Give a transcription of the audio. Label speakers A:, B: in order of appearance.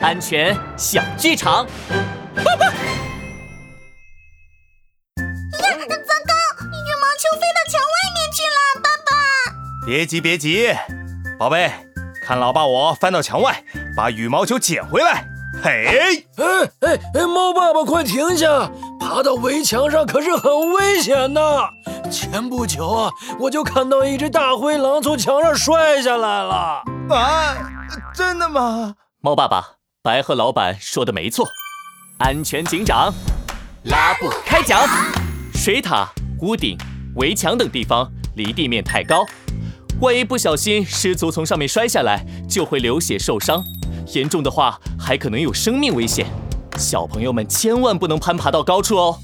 A: 安全小剧场。爸爸，
B: 呀，糟糕，羽毛球飞到墙外面去了！爸爸，
C: 别急别急，宝贝，看老爸我翻到墙外，把羽毛球捡回来。嘿，
D: 哎哎哎，猫爸爸，快停下！爬到围墙上可是很危险的。前不久啊，我就看到一只大灰狼从墙上摔下来了。
C: 啊，真的吗？
A: 猫爸爸，白鹤老板说的没错。安全警长，拉布开讲。水塔、屋顶、围墙等地方离地面太高，万一不小心失足从上面摔下来，就会流血受伤。严重的话，还可能有生命危险。小朋友们千万不能攀爬到高处哦。